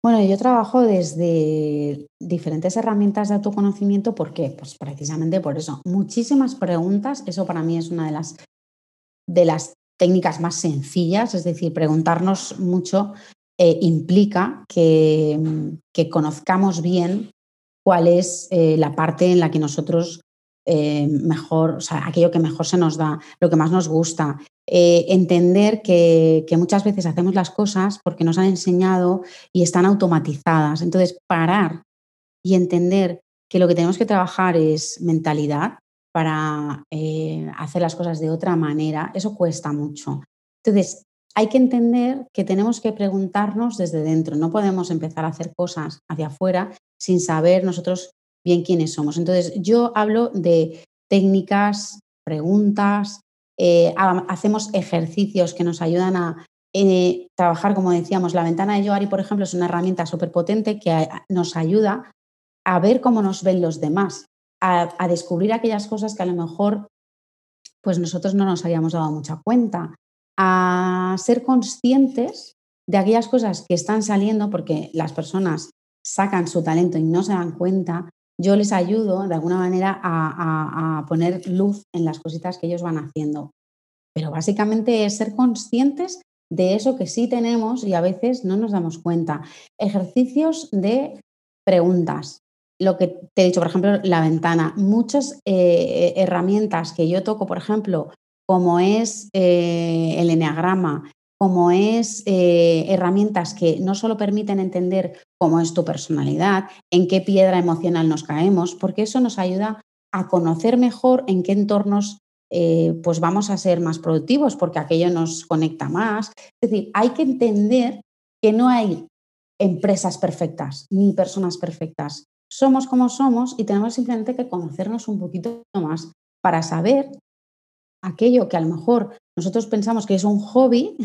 Bueno, yo trabajo desde diferentes herramientas de autoconocimiento. ¿Por qué? Pues precisamente por eso. Muchísimas preguntas. Eso para mí es una de las de las técnicas más sencillas, es decir, preguntarnos mucho eh, implica que, conozcamos bien cuál es eh, la parte en la que nosotros eh, mejor, o sea, aquello que mejor se nos da, lo que más nos gusta. entender que, que, muchas veces hacemos las cosas porque nos han enseñado y están automatizadas. Entonces, parar y entender que lo que tenemos que trabajar es mentalidad, para eh, hacer las cosas de otra manera, eso cuesta mucho. Entonces, hay que entender que tenemos que preguntarnos desde dentro, no podemos empezar a hacer cosas hacia afuera sin saber nosotros bien quiénes somos. Entonces, yo hablo de técnicas, preguntas, eh, hacemos ejercicios que nos ayudan a eh, trabajar, como decíamos, la ventana de Yoari, por ejemplo, es una herramienta súper potente que nos ayuda a ver cómo nos ven los demás a, descubrir aquellas cosas que a lo mejor pues nosotros no nos habíamos dado mucha cuenta, a ser conscientes de aquellas cosas que están saliendo porque las personas sacan su talento y no se dan cuenta, yo les ayudo de alguna manera a, a, poner luz en las cositas que ellos van haciendo. Pero básicamente es ser conscientes de eso que sí tenemos y a veces no nos damos cuenta. Ejercicios de preguntas lo que te he dicho, por ejemplo, la ventana. Muchas eh, herramientas que yo toco, por ejemplo, como es eh, el eneagrama, como es eh, herramientas que no solo permiten entender cómo es tu personalidad, en qué piedra emocional nos caemos, porque eso nos ayuda a conocer mejor en qué entornos eh, pues vamos a ser más productivos porque aquello nos conecta más. Es decir, hay que entender que no hay empresas perfectas ni personas perfectas. Somos como somos y tenemos simplemente que conocernos un poquito más para saber aquello que a lo mejor nosotros pensamos que es un hobby,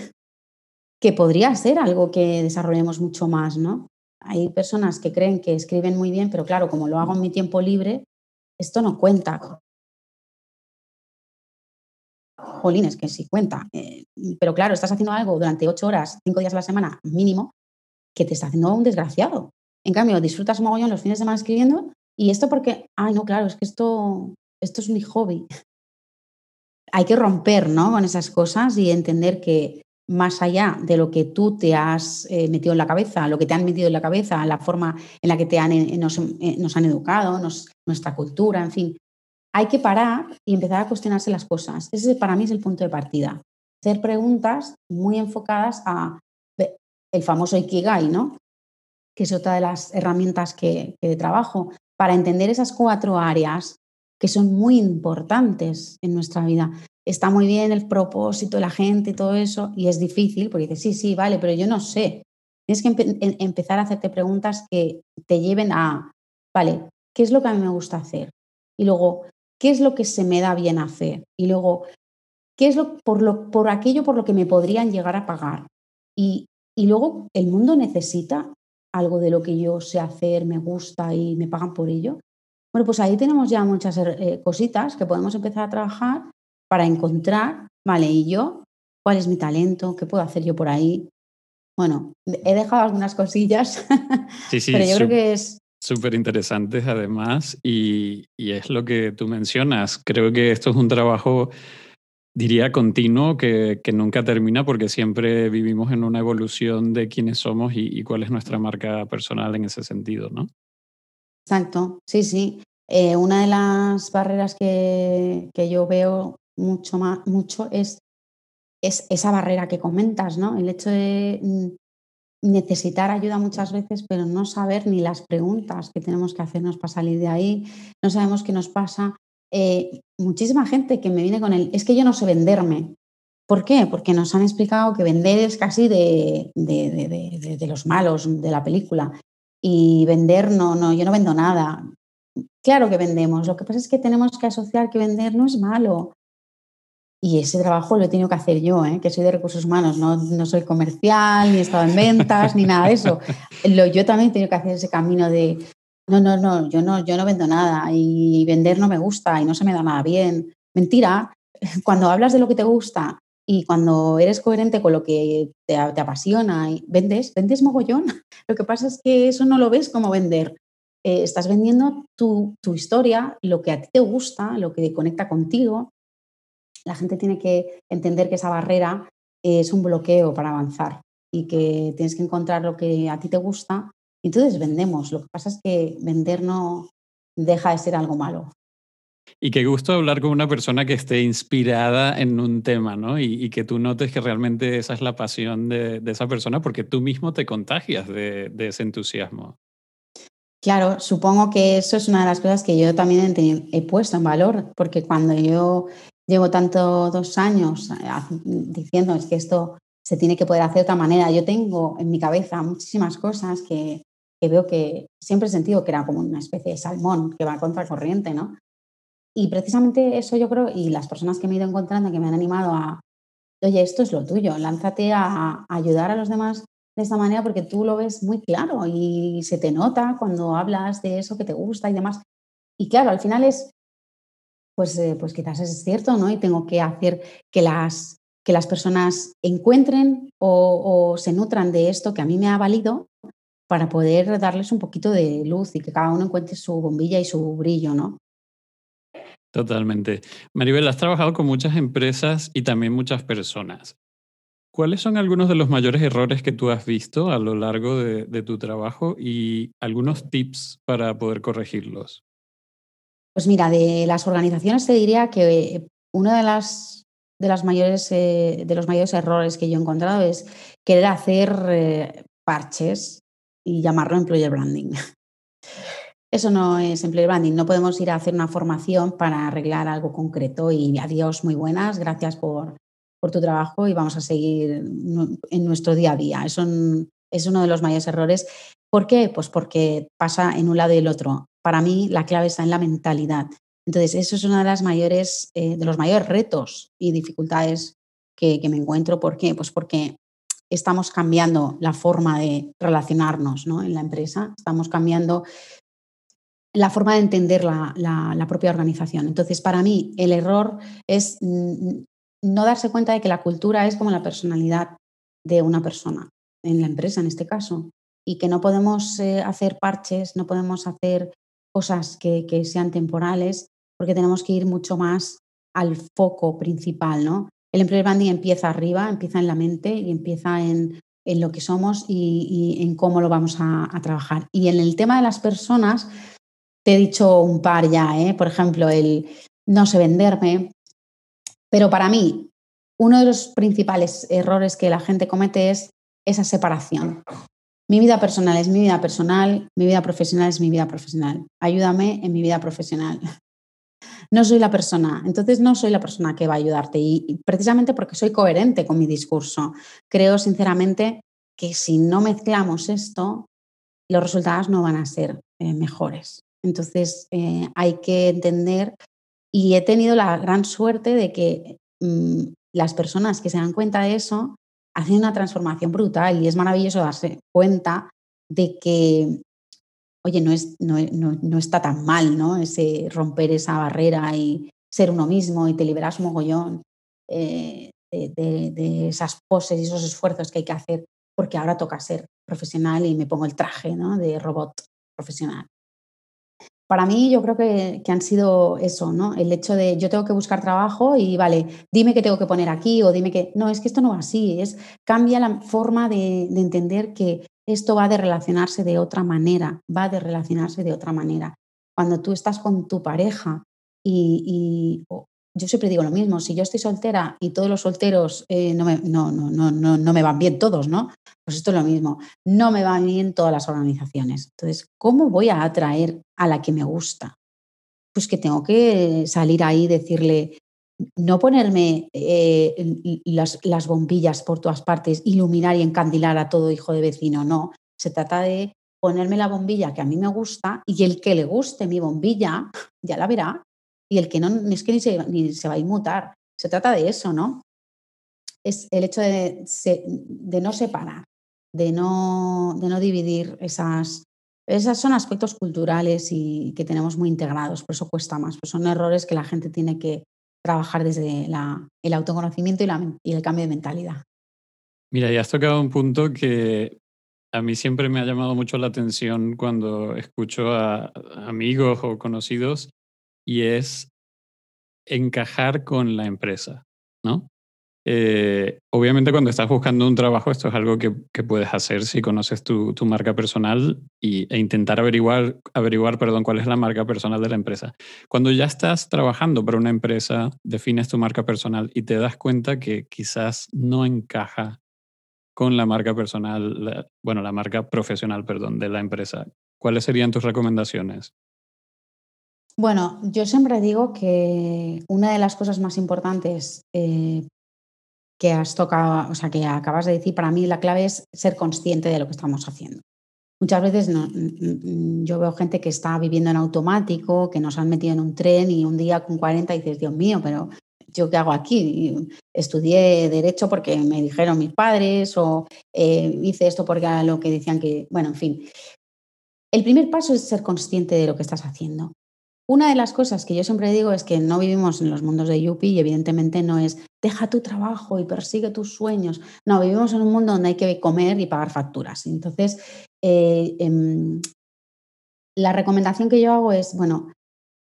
que podría ser algo que desarrollemos mucho más, ¿no? Hay personas que creen que escriben muy bien, pero claro, como lo hago en mi tiempo libre, esto no cuenta. Jolines, que sí cuenta. Eh, pero claro, estás haciendo algo durante ocho horas, cinco días a la semana mínimo, que te está haciendo un desgraciado. En cambio, disfrutas mogollón los fines de semana escribiendo y esto porque, ay, no, claro, es que esto, esto es mi hobby. Hay que romper ¿no? con esas cosas y entender que más allá de lo que tú te has eh, metido en la cabeza, lo que te han metido en la cabeza, la forma en la que te han, eh, nos, han educado, nuestra cultura, en fin, hay que parar y empezar a cuestionarse las cosas. Ese para mí es el punto de partida. Hacer preguntas muy enfocadas a el famoso Ikigai, ¿no? que es otra de las herramientas que, que trabajo, para entender esas cuatro áreas que son muy importantes en nuestra vida. Está muy bien el propósito, la gente y todo eso, y es difícil porque dices, sí, sí, vale, pero yo no sé. Tienes que empezar a hacerte preguntas que te lleven a, vale, ¿qué es lo que a mí me gusta hacer? Y luego, ¿qué es lo que se me da bien hacer? Y luego, ¿qué es lo por, lo, por aquello por lo que me podrían llegar a pagar? Y, y luego, ¿el mundo necesita algo de lo que yo sé hacer, me gusta y me pagan por ello? Bueno, pues ahí tenemos ya muchas eh, cositas que podemos empezar a trabajar para encontrar, vale, ¿y yo? ¿Cuál es mi talento? ¿Qué puedo hacer yo por ahí? Bueno, he dejado algunas cosillas, sí, sí, pero yo creo que es... Súper interesantes además y, y es lo que tú mencionas. Creo que esto es un trabajo diría continuo que, que, nunca termina porque siempre vivimos en una evolución de quiénes somos y, cuál es nuestra marca personal en ese sentido, ¿no? Exacto, sí, sí. Eh, una de las barreras que, que, yo veo mucho, más, mucho es, es esa barrera que comentas, ¿no? El hecho de mm, necesitar ayuda muchas veces, pero no saber ni las preguntas que tenemos que hacernos para salir de ahí, no sabemos qué nos pasa, eh, muchísima gente que me viene con el, es que yo no sé venderme. ¿Por qué? Porque nos han explicado que vender es casi de, de, los malos de la película. Y vender, no, no, yo no vendo nada. Claro que vendemos. Lo que pasa es que tenemos que asociar que vender no es malo. Y ese trabajo lo he tenido que hacer yo, ¿eh? que soy de recursos humanos, no, no soy comercial, ni he estado en ventas, ni nada de eso. Lo, yo también he tenido que hacer ese camino de, no, no, no, yo no, yo no vendo nada y vender no me gusta y no se me da nada bien. Mentira, cuando hablas de lo que te gusta y cuando eres coherente con lo que te, apasiona y vendes, vendes mogollón. Lo que pasa es que eso no lo ves como vender. Eh, estás vendiendo tu, tu historia, lo que a ti te gusta, lo que conecta contigo. La gente tiene que entender que esa barrera es un bloqueo para avanzar y que tienes que encontrar lo que a ti te gusta entonces vendemos. Lo que pasa es que vender no deja de ser algo malo. Y qué gusto hablar con una persona que esté inspirada en un tema, ¿no? Y, que tú notes que realmente esa es la pasión de, esa persona porque tú mismo te contagias de, ese entusiasmo. Claro, supongo que eso es una de las cosas que yo también he, puesto en valor, porque cuando yo llevo tanto dos años eh, diciendo es que esto se tiene que poder hacer de otra manera, yo tengo en mi cabeza muchísimas cosas que, que veo que siempre he sentido que era como una especie de salmón que va contra corriente, ¿no? Y precisamente eso yo creo, y las personas que me he ido encontrando que me han animado a, oye, esto es lo tuyo, lánzate a, ayudar a los demás de esta manera porque tú lo ves muy claro y se te nota cuando hablas de eso que te gusta y demás. Y claro, al final es, pues, eh, pues quizás es cierto, ¿no? Y tengo que hacer que las, que las personas encuentren o, o se nutran de esto que a mí me ha valido para poder darles un poquito de luz y que cada uno encuentre su bombilla y su brillo, ¿no? Totalmente. Maribel, has trabajado con muchas empresas y también muchas personas. ¿Cuáles son algunos de los mayores errores que tú has visto a lo largo de, tu trabajo y algunos tips para poder corregirlos? Pues mira, de las organizaciones te diría que uno de las de, las mayores, eh, de los mayores errores que yo he encontrado es querer hacer eh, parches y llamarlo employer branding. Eso no es employer branding. No podemos ir a hacer una formación para arreglar algo concreto y adiós, muy buenas, gracias por, tu trabajo y vamos a seguir en nuestro día a día. Eso es uno de los mayores errores. ¿Por qué? Pues porque pasa en un lado y el otro. Para mí la clave está en la mentalidad. Entonces, eso es uno de, las mayores, eh, de los mayores retos y dificultades que, que, me encuentro. ¿Por qué? Pues porque estamos cambiando la forma de relacionarnos ¿no? en la empresa, estamos cambiando la forma de entender la, propia organización. Entonces, para mí, el error es no darse cuenta de que la cultura es como la personalidad de una persona, en la empresa en este caso, y que no podemos eh, hacer parches, no podemos hacer cosas que, sean temporales, porque tenemos que ir mucho más al foco principal, ¿no? El employer branding empieza arriba, empieza en la mente y empieza en, lo que somos y, en cómo lo vamos a, a, trabajar. Y en el tema de las personas, te he dicho un par ya, ¿eh? por ejemplo, el no sé venderme, pero para mí uno de los principales errores que la gente comete es esa separación. Mi vida personal es mi vida personal, mi vida profesional es mi vida profesional. Ayúdame en mi vida profesional. No soy la persona, entonces no soy la persona que va a ayudarte y precisamente porque soy coherente con mi discurso. Creo sinceramente que si no mezclamos esto, los resultados no van a ser eh, mejores. Entonces, eh, hay que entender y he tenido la gran suerte de que mm, las personas que se dan cuenta de eso hacen una transformación brutal y es maravilloso darse cuenta de que, oye, no, es, no, está tan mal, ¿no? Ese romper esa barrera y ser uno mismo y te liberas un mogollón eh, de, de, esas poses y esos esfuerzos que hay que hacer porque ahora toca ser profesional y me pongo el traje ¿no? de robot profesional para mí yo creo que, han sido eso, ¿no? El hecho de yo tengo que buscar trabajo y vale, dime qué tengo que poner aquí o dime que... No, es que esto no va así, es cambia la forma de, entender que esto va de relacionarse de otra manera, va de relacionarse de otra manera. Cuando tú estás con tu pareja y, yo siempre digo lo mismo, si yo estoy soltera y todos los solteros eh, no, me, no, no, no, no, me van bien todos, ¿no? Pues esto es lo mismo, no me van bien todas las organizaciones. Entonces, ¿cómo voy a atraer a la que me gusta? Pues que tengo que salir ahí y decirle, no ponerme eh, las, las bombillas por todas partes, iluminar y encandilar a todo hijo de vecino, no. Se trata de ponerme la bombilla que a mí me gusta y el que le guste mi bombilla ya la verá y el que no, es que ni se, ni se va a inmutar. Se trata de eso, ¿no? Es el hecho de, de no separar, de no, de no dividir esas... Esos son aspectos culturales y que tenemos muy integrados, por eso cuesta más. Pues son errores que la gente tiene que trabajar desde la, el autoconocimiento y, y el cambio de mentalidad. Mira, ya has tocado un punto que a mí siempre me ha llamado mucho la atención cuando escucho a amigos o conocidos y es encajar con la empresa, ¿no? Eh, obviamente cuando estás buscando un trabajo, esto es algo que, puedes hacer si conoces tu, marca personal y, e intentar averiguar, averiguar perdón, cuál es la marca personal de la empresa. Cuando ya estás trabajando para una empresa, defines tu marca personal y te das cuenta que quizás no encaja con la marca personal, bueno, la marca profesional, perdón, de la empresa. ¿Cuáles serían tus recomendaciones? Bueno, yo siempre digo que una de las cosas más importantes eh, que has tocado, o sea, que acabas de decir, para mí la clave es ser consciente de lo que estamos haciendo. Muchas veces yo veo gente que está viviendo en automático, que nos han metido en un tren y un día con 40 dices, Dios mío, pero ¿yo qué hago aquí? Estudié derecho porque me dijeron mis padres o eh, hice esto porque era lo que decían que, bueno, en fin. El primer paso es ser consciente de lo que estás haciendo. Una de las cosas que yo siempre digo es que no vivimos en los mundos de Yuppie y evidentemente no es deja tu trabajo y persigue tus sueños. No, vivimos en un mundo donde hay que comer y pagar facturas. Entonces, eh, em, la recomendación que yo hago es, bueno,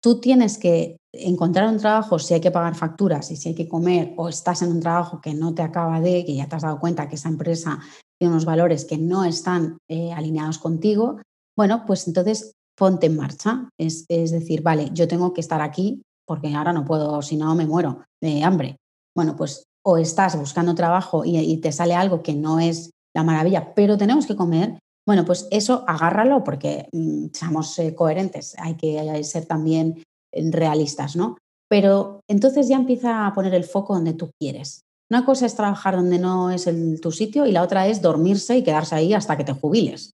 tú tienes que encontrar un trabajo si hay que pagar facturas y si hay que comer o estás en un trabajo que no te acaba de, que ya te has dado cuenta que esa empresa tiene unos valores que no están eh, alineados contigo, bueno, pues entonces ponte en marcha. Es, decir, vale, yo tengo que estar aquí porque ahora no puedo, si no me muero de hambre. Bueno, pues o estás buscando trabajo y, te sale algo que no es la maravilla, pero tenemos que comer, Bueno, pues eso agárralo porque mm, seamos eh, coherentes, hay que ser también eh, realistas, ¿no? Pero entonces ya empieza a poner el foco donde tú quieres. Una cosa es trabajar donde no es el, tu sitio y la otra es dormirse y quedarse ahí hasta que te jubiles.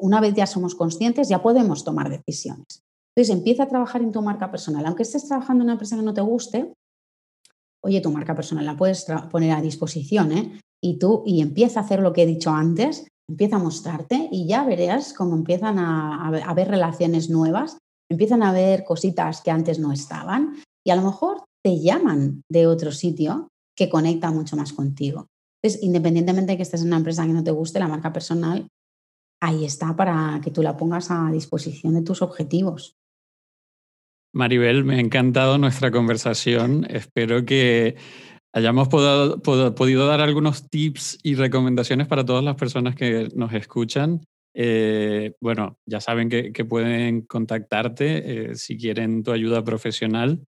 Una vez ya somos conscientes, ya podemos tomar decisiones. Entonces empieza a trabajar en tu marca personal. Aunque estés trabajando en una empresa que no te guste, oye, tu marca personal la puedes poner a disposición ¿eh? y tú y empieza a hacer lo que he dicho antes, empieza a mostrarte y ya verás cómo empiezan a, a haber relaciones nuevas, empiezan a haber cositas que antes no estaban y a lo mejor te llaman de otro sitio que conecta mucho más contigo. Entonces, independientemente de que estés en una empresa que no te guste, la marca personal ahí está para que tú la pongas a disposición de tus objetivos. Maribel, me ha encantado nuestra conversación. Espero que hayamos podido dar algunos tips y recomendaciones para todas las personas que nos escuchan. Eh, bueno, ya saben que, pueden contactarte eh, si quieren tu ayuda profesional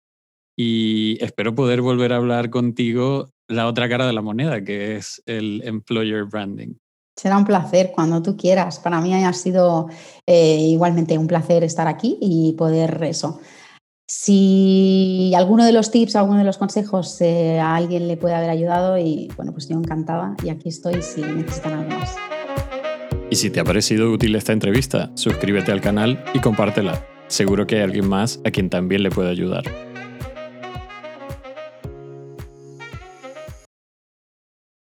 y espero poder volver a hablar contigo la otra cara de la moneda, que es el employer branding. Será un placer cuando tú quieras. Para mí ha sido eh, igualmente un placer estar aquí y poder eso si alguno de los tips, alguno de los consejos eh, a alguien le puede haber ayudado y bueno, pues yo encantada y aquí estoy si necesitan algo más. Y si te ha parecido útil esta entrevista, suscríbete al canal y compártela. Seguro que hay alguien más a quien también le puede ayudar.